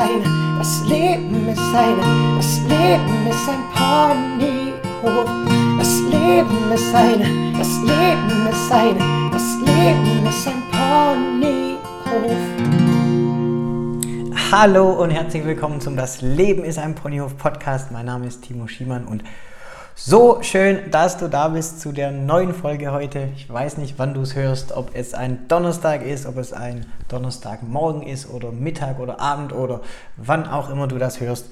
eine, das Leben ist eine, das Leben ist ein Ponyhof. Das Leben ist eine, das Leben ist eine, das Leben ist ein Ponyhof. Hallo und herzlich willkommen zum Das Leben ist ein Ponyhof Podcast. Mein Name ist Timo Schiemann und so schön, dass du da bist zu der neuen Folge heute. Ich weiß nicht, wann du es hörst, ob es ein Donnerstag ist, ob es ein Donnerstagmorgen ist oder Mittag oder Abend oder wann auch immer du das hörst.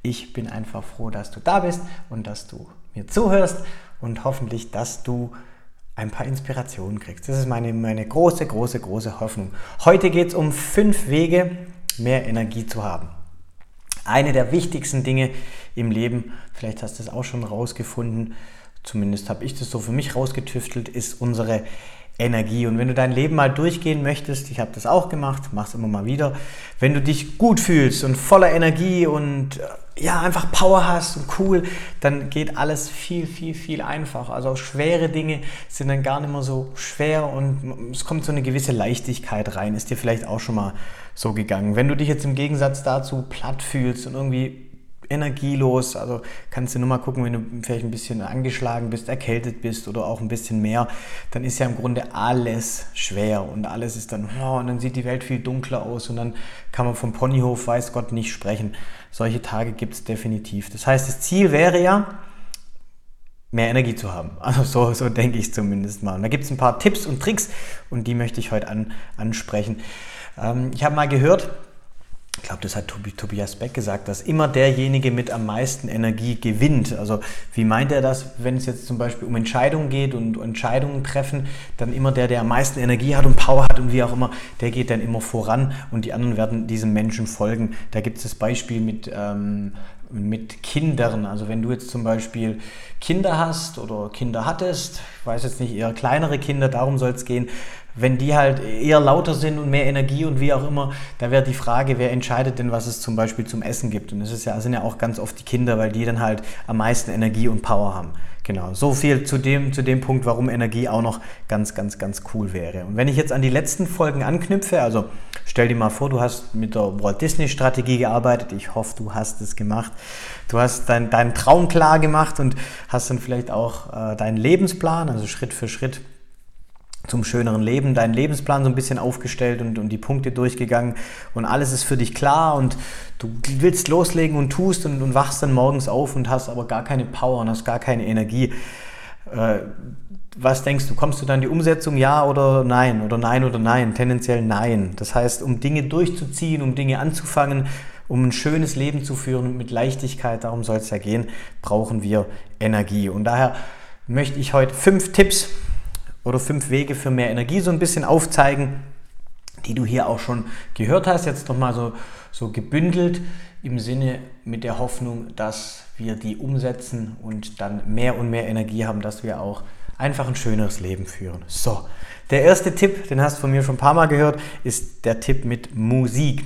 Ich bin einfach froh, dass du da bist und dass du mir zuhörst und hoffentlich, dass du ein paar Inspirationen kriegst. Das ist meine, meine große, große, große Hoffnung. Heute geht es um fünf Wege, mehr Energie zu haben eine der wichtigsten Dinge im Leben, vielleicht hast du es auch schon rausgefunden, zumindest habe ich das so für mich rausgetüftelt, ist unsere Energie. Und wenn du dein Leben mal durchgehen möchtest, ich habe das auch gemacht, mach es immer mal wieder, wenn du dich gut fühlst und voller Energie und äh, ja, einfach Power hast und cool, dann geht alles viel, viel, viel einfacher. Also schwere Dinge sind dann gar nicht mehr so schwer und es kommt so eine gewisse Leichtigkeit rein. Ist dir vielleicht auch schon mal so gegangen. Wenn du dich jetzt im Gegensatz dazu platt fühlst und irgendwie energielos. Also kannst du nur mal gucken, wenn du vielleicht ein bisschen angeschlagen bist, erkältet bist oder auch ein bisschen mehr, dann ist ja im Grunde alles schwer und alles ist dann, oh, und dann sieht die Welt viel dunkler aus und dann kann man vom Ponyhof, weiß Gott, nicht sprechen. Solche Tage gibt es definitiv. Das heißt, das Ziel wäre ja, mehr Energie zu haben. Also so, so denke ich zumindest mal. Und da gibt es ein paar Tipps und Tricks und die möchte ich heute an, ansprechen. Ähm, ich habe mal gehört, ich glaube, das hat Tobias Beck gesagt, dass immer derjenige mit am meisten Energie gewinnt. Also wie meint er das, wenn es jetzt zum Beispiel um Entscheidungen geht und Entscheidungen treffen, dann immer der, der am meisten Energie hat und Power hat und wie auch immer, der geht dann immer voran und die anderen werden diesem Menschen folgen. Da gibt es das Beispiel mit, ähm, mit Kindern. Also wenn du jetzt zum Beispiel Kinder hast oder Kinder hattest, ich weiß jetzt nicht, eher kleinere Kinder, darum soll es gehen, wenn die halt eher lauter sind und mehr Energie und wie auch immer, da wäre die Frage, wer entscheidet denn, was es zum Beispiel zum Essen gibt. Und ist ja, sind ja auch ganz oft die Kinder, weil die dann halt am meisten Energie und Power haben. Genau, so viel zu dem, zu dem Punkt, warum Energie auch noch ganz, ganz, ganz cool wäre. Und wenn ich jetzt an die letzten Folgen anknüpfe, also stell dir mal vor, du hast mit der Walt Disney Strategie gearbeitet, ich hoffe, du hast es gemacht. Du hast dein, deinen Traum klar gemacht und hast dann vielleicht auch äh, deinen Lebensplan, also Schritt für Schritt zum schöneren Leben, deinen Lebensplan so ein bisschen aufgestellt und, und die Punkte durchgegangen und alles ist für dich klar und du willst loslegen und tust und, und wachst dann morgens auf und hast aber gar keine Power und hast gar keine Energie. Äh, was denkst du, kommst du dann die Umsetzung, ja oder nein oder nein oder nein? Tendenziell nein. Das heißt, um Dinge durchzuziehen, um Dinge anzufangen, um ein schönes Leben zu führen mit Leichtigkeit, darum soll es ja gehen, brauchen wir Energie. Und daher möchte ich heute fünf Tipps oder fünf Wege für mehr Energie so ein bisschen aufzeigen, die du hier auch schon gehört hast. Jetzt nochmal so, so gebündelt im Sinne mit der Hoffnung, dass wir die umsetzen und dann mehr und mehr Energie haben, dass wir auch einfach ein schöneres Leben führen. So, der erste Tipp, den hast du von mir schon ein paar Mal gehört, ist der Tipp mit Musik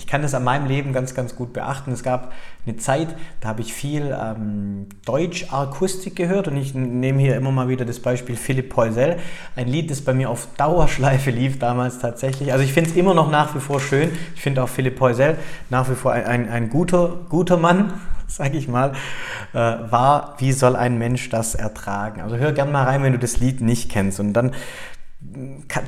ich kann das an meinem Leben ganz, ganz gut beachten. Es gab eine Zeit, da habe ich viel ähm, Deutsch-Akustik gehört und ich nehme hier immer mal wieder das Beispiel Philipp Poisel, ein Lied, das bei mir auf Dauerschleife lief damals tatsächlich. Also ich finde es immer noch nach wie vor schön. Ich finde auch Philipp Poisel nach wie vor ein, ein, ein guter, guter Mann, sage ich mal, äh, war, wie soll ein Mensch das ertragen? Also hör gerne mal rein, wenn du das Lied nicht kennst. Und dann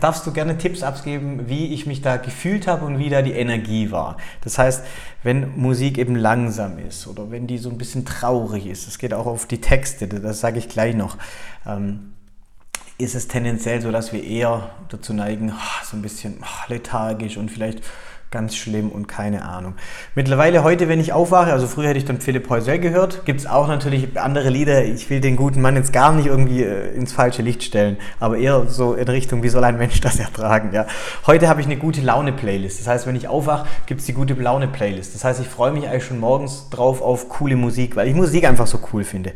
darfst du gerne Tipps abgeben, wie ich mich da gefühlt habe und wie da die Energie war. Das heißt, wenn Musik eben langsam ist oder wenn die so ein bisschen traurig ist, es geht auch auf die Texte, das sage ich gleich noch, ähm, ist es tendenziell so, dass wir eher dazu neigen, oh, so ein bisschen oh, lethargisch und vielleicht ganz schlimm und keine Ahnung. Mittlerweile heute, wenn ich aufwache, also früher hätte ich dann Philipp Heusel gehört, gibt es auch natürlich andere Lieder. Ich will den guten Mann jetzt gar nicht irgendwie äh, ins falsche Licht stellen, aber eher so in Richtung, wie soll ein Mensch das ertragen? Ja. Heute habe ich eine gute Laune-Playlist. Das heißt, wenn ich aufwache, gibt es die gute Laune-Playlist. Das heißt, ich freue mich eigentlich schon morgens drauf auf coole Musik, weil ich Musik einfach so cool finde.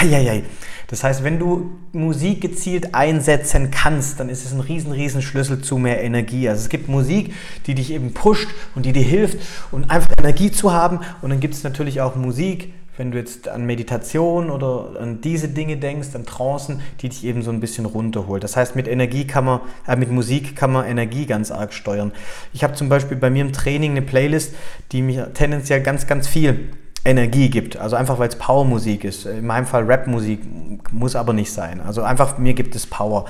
Heieiei. Das heißt, wenn du Musik gezielt einsetzen kannst, dann ist es ein riesen, riesen Schlüssel zu mehr Energie. Also es gibt Musik, die dich eben pusht und die dir hilft und einfach Energie zu haben. Und dann gibt es natürlich auch Musik, wenn du jetzt an Meditation oder an diese Dinge denkst, an Trancen, die dich eben so ein bisschen runterholt. Das heißt, mit Energie kann man, äh, mit Musik kann man Energie ganz arg steuern. Ich habe zum Beispiel bei mir im Training eine Playlist, die mir tendenziell ganz, ganz viel Energie gibt. Also einfach, weil es Powermusik ist. In meinem Fall Rapmusik muss aber nicht sein. Also einfach, mir gibt es Power.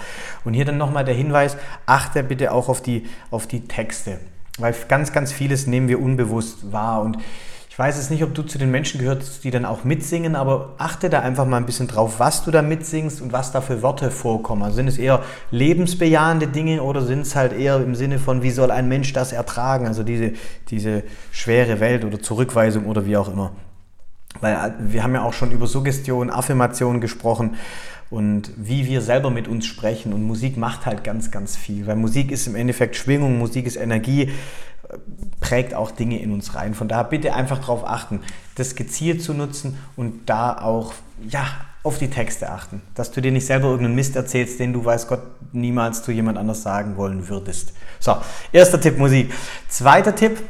Und hier dann nochmal der Hinweis, achte bitte auch auf die, auf die Texte. Weil ganz, ganz vieles nehmen wir unbewusst wahr. Und ich weiß jetzt nicht, ob du zu den Menschen gehörst, die dann auch mitsingen, aber achte da einfach mal ein bisschen drauf, was du da mitsingst und was da für Worte vorkommen. Also sind es eher lebensbejahende Dinge oder sind es halt eher im Sinne von, wie soll ein Mensch das ertragen? Also diese, diese schwere Welt oder Zurückweisung oder wie auch immer. Weil äh, wir haben ja auch schon über Suggestion, Affirmation gesprochen und wie wir selber mit uns sprechen. Und Musik macht halt ganz, ganz viel, weil Musik ist im Endeffekt Schwingung, Musik ist Energie, äh, prägt auch Dinge in uns rein. Von daher bitte einfach darauf achten, das gezielt zu nutzen und da auch, ja, auf die Texte achten, dass du dir nicht selber irgendeinen Mist erzählst, den du, weiß Gott, niemals zu jemand anders sagen wollen würdest. So, erster Tipp Musik. Zweiter Tipp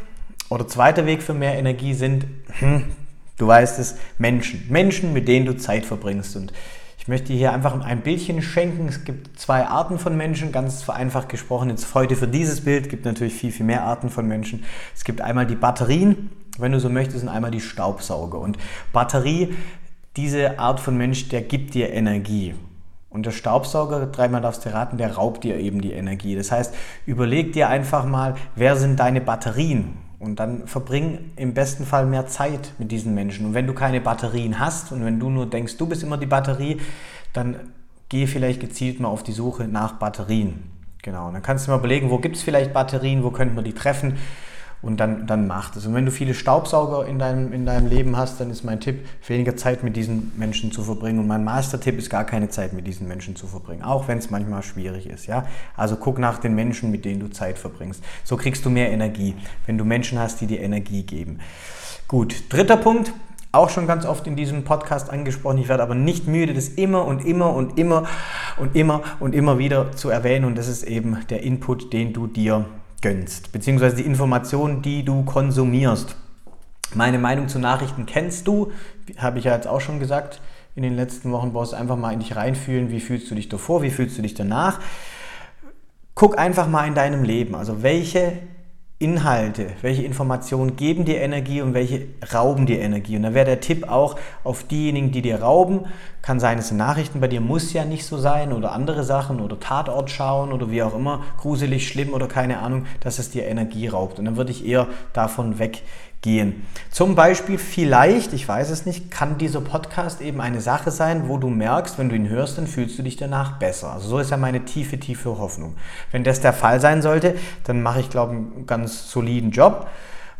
oder zweiter Weg für mehr Energie sind, hm, du weißt es, Menschen. Menschen, mit denen du Zeit verbringst. Und ich möchte hier einfach ein Bildchen schenken. Es gibt zwei Arten von Menschen, ganz vereinfacht gesprochen. Jetzt heute für dieses Bild gibt natürlich viel, viel mehr Arten von Menschen. Es gibt einmal die Batterien, wenn du so möchtest, und einmal die Staubsauger. Und Batterie, diese Art von Mensch, der gibt dir Energie. Und der Staubsauger, dreimal darfst du raten, der raubt dir eben die Energie. Das heißt, überleg dir einfach mal, wer sind deine Batterien? Und dann verbring im besten Fall mehr Zeit mit diesen Menschen. Und wenn du keine Batterien hast und wenn du nur denkst, du bist immer die Batterie, dann geh vielleicht gezielt mal auf die Suche nach Batterien. Genau. Und dann kannst du mal überlegen, wo gibt es vielleicht Batterien, wo könnte man die treffen und dann, dann macht es. Und wenn du viele Staubsauger in deinem, in deinem Leben hast, dann ist mein Tipp, weniger Zeit mit diesen Menschen zu verbringen. Und mein Mastertipp ist gar keine Zeit mit diesen Menschen zu verbringen, auch wenn es manchmal schwierig ist. Ja? Also guck nach den Menschen, mit denen du Zeit verbringst. So kriegst du mehr Energie, wenn du Menschen hast, die dir Energie geben. Gut, dritter Punkt, auch schon ganz oft in diesem Podcast angesprochen. Ich werde aber nicht müde, das immer und immer und immer und immer und immer wieder zu erwähnen. Und das ist eben der Input, den du dir gönnst, beziehungsweise die Informationen, die du konsumierst. Meine Meinung zu Nachrichten kennst du, habe ich ja jetzt auch schon gesagt. In den letzten Wochen brauchst du einfach mal in dich reinfühlen, wie fühlst du dich davor, wie fühlst du dich danach. Guck einfach mal in deinem Leben, also welche Inhalte, welche Informationen geben dir Energie und welche rauben dir Energie. Und da wäre der Tipp auch auf diejenigen, die dir rauben. Kann sein, es sind Nachrichten bei dir, muss ja nicht so sein oder andere Sachen oder Tatort schauen oder wie auch immer, gruselig, schlimm oder keine Ahnung, dass es dir Energie raubt. Und dann würde ich eher davon weg gehen. Zum Beispiel vielleicht, ich weiß es nicht, kann dieser Podcast eben eine Sache sein, wo du merkst, wenn du ihn hörst, dann fühlst du dich danach besser. Also so ist ja meine tiefe, tiefe Hoffnung. Wenn das der Fall sein sollte, dann mache ich, glaube ich, einen ganz soliden Job.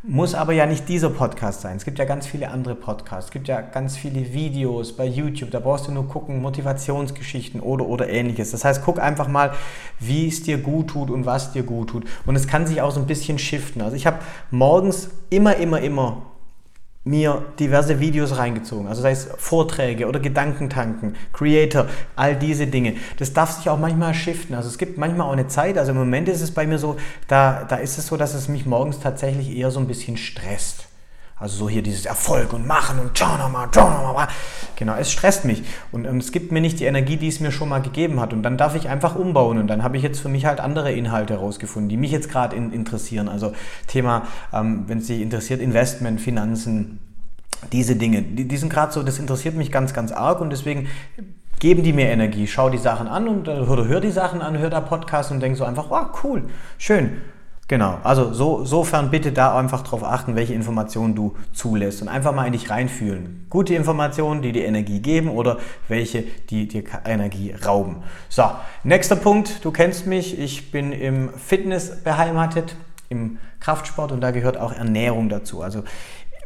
Muss aber ja nicht dieser Podcast sein. Es gibt ja ganz viele andere Podcasts. Es gibt ja ganz viele Videos bei YouTube. Da brauchst du nur gucken, Motivationsgeschichten oder oder ähnliches. Das heißt, guck einfach mal, wie es dir gut tut und was dir gut tut. Und es kann sich auch so ein bisschen shiften. Also ich habe morgens immer, immer, immer mir diverse Videos reingezogen, also sei es Vorträge oder Gedankentanken, Creator, all diese Dinge. Das darf sich auch manchmal shiften. Also es gibt manchmal auch eine Zeit, also im Moment ist es bei mir so, da, da ist es so, dass es mich morgens tatsächlich eher so ein bisschen stresst. Also so hier dieses Erfolg und Machen und schau nochmal, schau nochmal. Genau, es stresst mich und, und es gibt mir nicht die Energie, die es mir schon mal gegeben hat. Und dann darf ich einfach umbauen und dann habe ich jetzt für mich halt andere Inhalte herausgefunden, die mich jetzt gerade in, interessieren. Also Thema, ähm, wenn es dich interessiert, Investment, Finanzen, diese Dinge, die, die sind gerade so, das interessiert mich ganz, ganz arg und deswegen geben die mir Energie. Schau die Sachen an und äh, hör, hör die Sachen an, hör da Podcast und denk so einfach, oh cool, schön. Genau, also so, sofern bitte da einfach darauf achten, welche Informationen du zulässt und einfach mal in dich reinfühlen. Gute Informationen, die dir Energie geben oder welche, die dir Energie rauben. So, nächster Punkt, du kennst mich, ich bin im Fitness beheimatet, im Kraftsport und da gehört auch Ernährung dazu. Also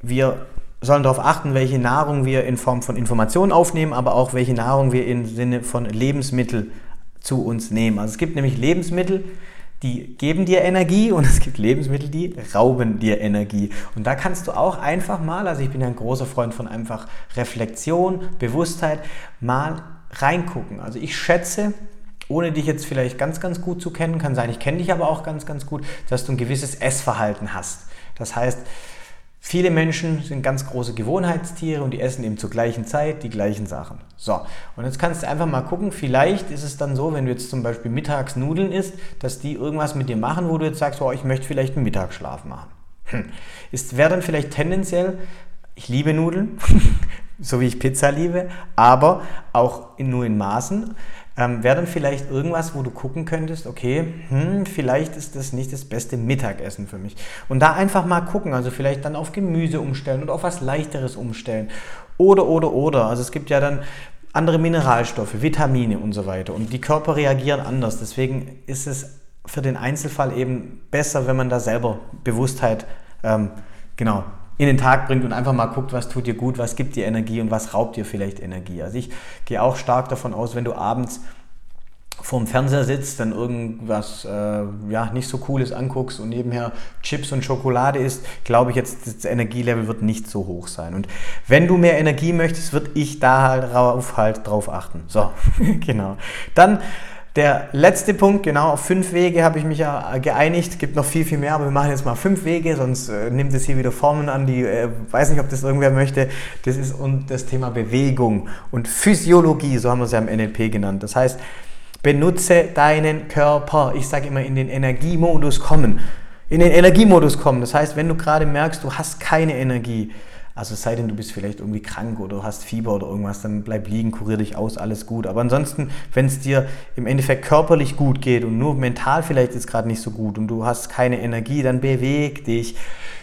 wir sollen darauf achten, welche Nahrung wir in Form von Informationen aufnehmen, aber auch welche Nahrung wir im Sinne von Lebensmittel zu uns nehmen. Also es gibt nämlich Lebensmittel, die geben dir Energie und es gibt Lebensmittel, die rauben dir Energie. Und da kannst du auch einfach mal, also ich bin ein großer Freund von einfach Reflexion, Bewusstheit, mal reingucken. Also ich schätze, ohne dich jetzt vielleicht ganz, ganz gut zu kennen, kann sein, ich kenne dich aber auch ganz, ganz gut, dass du ein gewisses Essverhalten hast. Das heißt, Viele Menschen sind ganz große Gewohnheitstiere und die essen eben zur gleichen Zeit die gleichen Sachen. So, und jetzt kannst du einfach mal gucken, vielleicht ist es dann so, wenn du jetzt zum Beispiel mittags Nudeln isst, dass die irgendwas mit dir machen, wo du jetzt sagst, oh, ich möchte vielleicht einen Mittagsschlaf machen. Hm. Wäre dann vielleicht tendenziell, ich liebe Nudeln, so wie ich Pizza liebe, aber auch in, nur in Maßen ähm, wäre dann vielleicht irgendwas, wo du gucken könntest, okay, hm, vielleicht ist das nicht das beste Mittagessen für mich. Und da einfach mal gucken, also vielleicht dann auf Gemüse umstellen oder auf was leichteres umstellen. Oder, oder, oder. Also es gibt ja dann andere Mineralstoffe, Vitamine und so weiter. Und die Körper reagieren anders. Deswegen ist es für den Einzelfall eben besser, wenn man da selber Bewusstheit ähm, genau in den Tag bringt und einfach mal guckt, was tut dir gut, was gibt dir Energie und was raubt dir vielleicht Energie. Also ich gehe auch stark davon aus, wenn du abends vorm Fernseher sitzt, dann irgendwas äh, ja, nicht so cooles anguckst und nebenher Chips und Schokolade isst, glaube ich jetzt, das Energielevel wird nicht so hoch sein. Und wenn du mehr Energie möchtest, würde ich da halt drauf, halt drauf achten. So, genau. Dann der letzte Punkt, genau, auf fünf Wege habe ich mich ja geeinigt. Gibt noch viel, viel mehr, aber wir machen jetzt mal fünf Wege, sonst äh, nimmt es hier wieder Formen an, die, äh, weiß nicht, ob das irgendwer möchte. Das ist und das Thema Bewegung und Physiologie, so haben wir es ja im NLP genannt. Das heißt, benutze deinen Körper. Ich sage immer, in den Energiemodus kommen. In den Energiemodus kommen. Das heißt, wenn du gerade merkst, du hast keine Energie, also sei denn, du bist vielleicht irgendwie krank oder hast Fieber oder irgendwas, dann bleib liegen, kurier dich aus, alles gut. Aber ansonsten, wenn es dir im Endeffekt körperlich gut geht und nur mental vielleicht ist gerade nicht so gut und du hast keine Energie, dann beweg dich.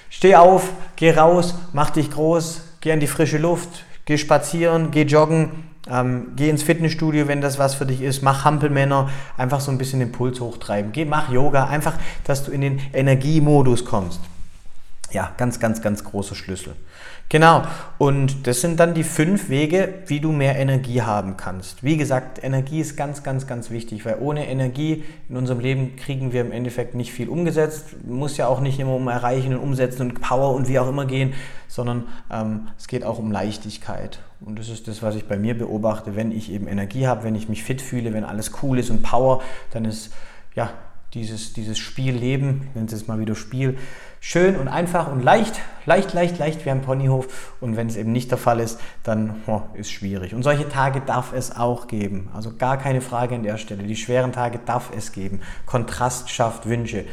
Steh auf, geh raus, mach dich groß, geh in die frische Luft, geh spazieren, geh joggen, ähm, geh ins Fitnessstudio, wenn das was für dich ist. Mach Hampelmänner, einfach so ein bisschen den Puls hochtreiben. Geh, mach Yoga, einfach, dass du in den Energiemodus kommst. Ja, ganz, ganz, ganz großer Schlüssel. Genau, und das sind dann die fünf Wege, wie du mehr Energie haben kannst. Wie gesagt, Energie ist ganz, ganz, ganz wichtig, weil ohne Energie in unserem Leben kriegen wir im Endeffekt nicht viel umgesetzt. Muss ja auch nicht immer um Erreichen und Umsetzen und Power und wie auch immer gehen, sondern ähm, es geht auch um Leichtigkeit. Und das ist das, was ich bei mir beobachte. Wenn ich eben Energie habe, wenn ich mich fit fühle, wenn alles cool ist und Power, dann ist ja dieses, dieses Spielleben, ich nenne es mal wieder Spiel, schön und einfach und leicht, leicht, leicht, leicht wie ein Ponyhof. Und wenn es eben nicht der Fall ist, dann oh, ist schwierig. Und solche Tage darf es auch geben. Also gar keine Frage an der Stelle. Die schweren Tage darf es geben. Kontrast schafft Wünsche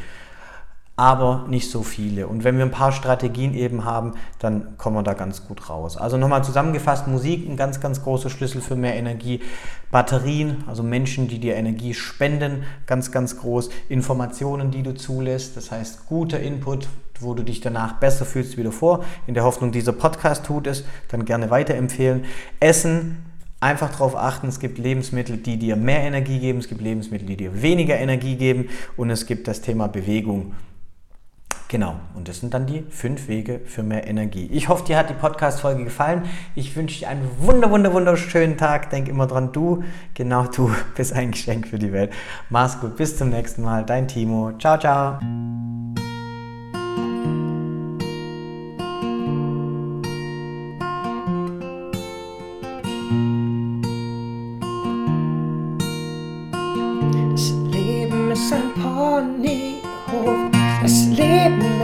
aber nicht so viele. Und wenn wir ein paar Strategien eben haben, dann kommen wir da ganz gut raus. Also nochmal zusammengefasst, Musik ein ganz, ganz großer Schlüssel für mehr Energie. Batterien, also Menschen, die dir Energie spenden, ganz, ganz groß. Informationen, die du zulässt, das heißt guter Input, wo du dich danach besser fühlst wieder vor. In der Hoffnung, dieser Podcast tut es, dann gerne weiterempfehlen. Essen, Einfach darauf achten, es gibt Lebensmittel, die dir mehr Energie geben, es gibt Lebensmittel, die dir weniger Energie geben und es gibt das Thema Bewegung. Genau, und das sind dann die fünf Wege für mehr Energie. Ich hoffe, dir hat die Podcast-Folge gefallen. Ich wünsche dir einen wunder, wunder, wunderschönen Tag. Denk immer dran, du, genau du, bist ein Geschenk für die Welt. Mach's gut, bis zum nächsten Mal. Dein Timo. Ciao, ciao. Das Leben ist ein Ponyhof.